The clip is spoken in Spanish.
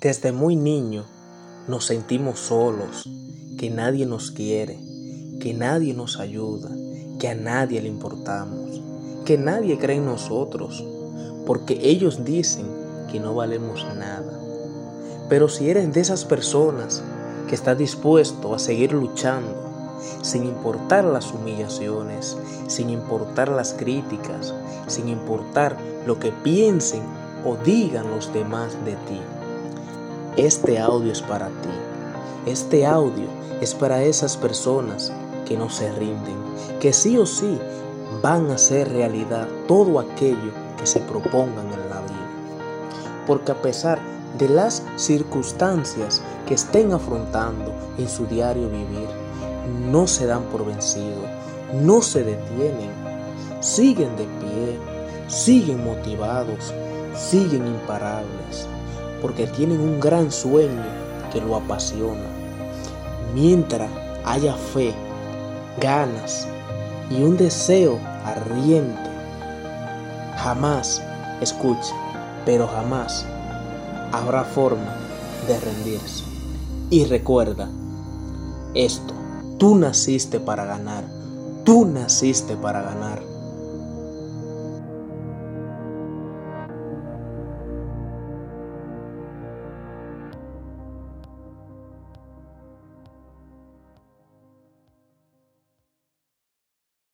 Desde muy niño nos sentimos solos, que nadie nos quiere, que nadie nos ayuda, que a nadie le importamos, que nadie cree en nosotros, porque ellos dicen que no valemos nada. Pero si eres de esas personas que está dispuesto a seguir luchando, sin importar las humillaciones, sin importar las críticas, sin importar lo que piensen o digan los demás de ti. Este audio es para ti. Este audio es para esas personas que no se rinden, que sí o sí van a hacer realidad todo aquello que se propongan en la vida. Porque a pesar de las circunstancias que estén afrontando en su diario vivir, no se dan por vencidos, no se detienen, siguen de pie, siguen motivados, siguen imparables, porque tienen un gran sueño que lo apasiona. Mientras haya fe, ganas y un deseo ardiente, jamás, escucha, pero jamás habrá forma de rendirse. Y recuerda esto, tú naciste para ganar, tú naciste para ganar.